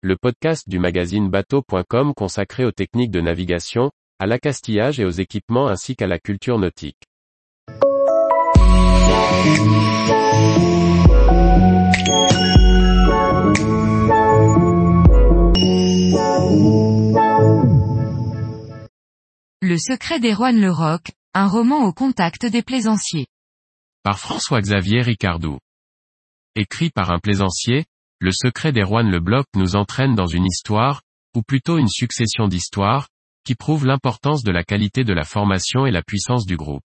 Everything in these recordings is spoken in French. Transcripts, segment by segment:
le podcast du magazine bateau.com consacré aux techniques de navigation, à l'accastillage et aux équipements ainsi qu'à la culture nautique. Le secret d'Erwan Le Roc, un roman au contact des plaisanciers. Par François-Xavier Ricardou. Écrit par un plaisancier, Le secret d'Erwan Le Bloc nous entraîne dans une histoire, ou plutôt une succession d'histoires, qui prouve l'importance de la qualité de la formation et la puissance du groupe.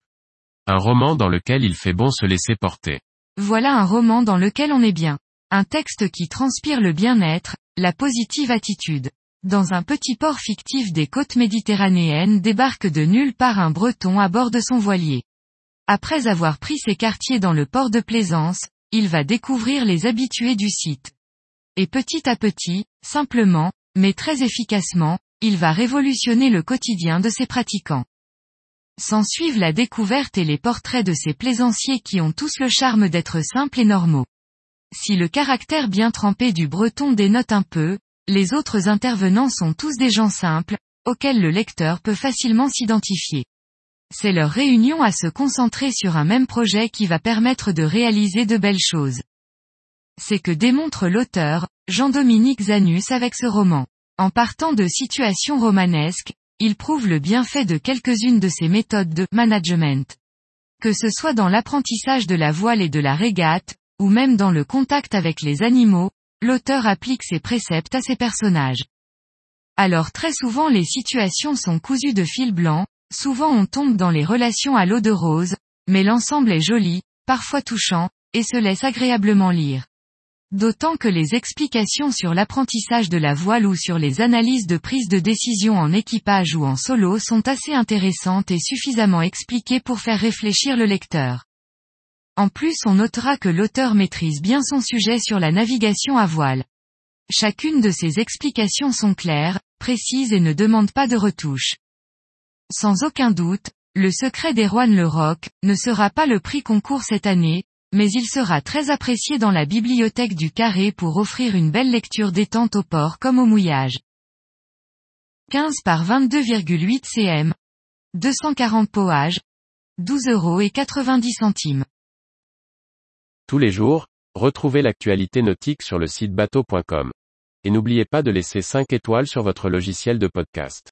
Un roman dans lequel il fait bon se laisser porter. Voilà un roman dans lequel on est bien. Un texte qui transpire le bien-être, la positive attitude. Dans un petit port fictif des côtes méditerranéennes débarque de nulle part un breton à bord de son voilier. Après avoir pris ses quartiers dans le port de Plaisance, il va découvrir les habitués du site. Et petit à petit, simplement, mais très efficacement, il va révolutionner le quotidien de ses pratiquants. S'ensuivent la découverte et les portraits de ces plaisanciers qui ont tous le charme d'être simples et normaux. Si le caractère bien trempé du breton dénote un peu, les autres intervenants sont tous des gens simples, auxquels le lecteur peut facilement s'identifier. C'est leur réunion à se concentrer sur un même projet qui va permettre de réaliser de belles choses. C'est que démontre l'auteur, Jean-Dominique Zanus avec ce roman. En partant de situations romanesques, il prouve le bienfait de quelques-unes de ses méthodes de management. Que ce soit dans l'apprentissage de la voile et de la régate, ou même dans le contact avec les animaux, l'auteur applique ses préceptes à ses personnages. Alors très souvent les situations sont cousues de fil blanc, souvent on tombe dans les relations à l'eau de rose, mais l'ensemble est joli, parfois touchant, et se laisse agréablement lire. D'autant que les explications sur l'apprentissage de la voile ou sur les analyses de prise de décision en équipage ou en solo sont assez intéressantes et suffisamment expliquées pour faire réfléchir le lecteur. En plus on notera que l'auteur maîtrise bien son sujet sur la navigation à voile. Chacune de ces explications sont claires, précises et ne demandent pas de retouches. Sans aucun doute, le secret d'Erwan Le Roc, ne sera pas le prix concours cette année, mais il sera très apprécié dans la bibliothèque du Carré pour offrir une belle lecture détente au port comme au mouillage. 15 par 22,8 cm. 240 poages. 12 euros et 90 centimes. Tous les jours, retrouvez l'actualité nautique sur le site bateau.com. Et n'oubliez pas de laisser 5 étoiles sur votre logiciel de podcast.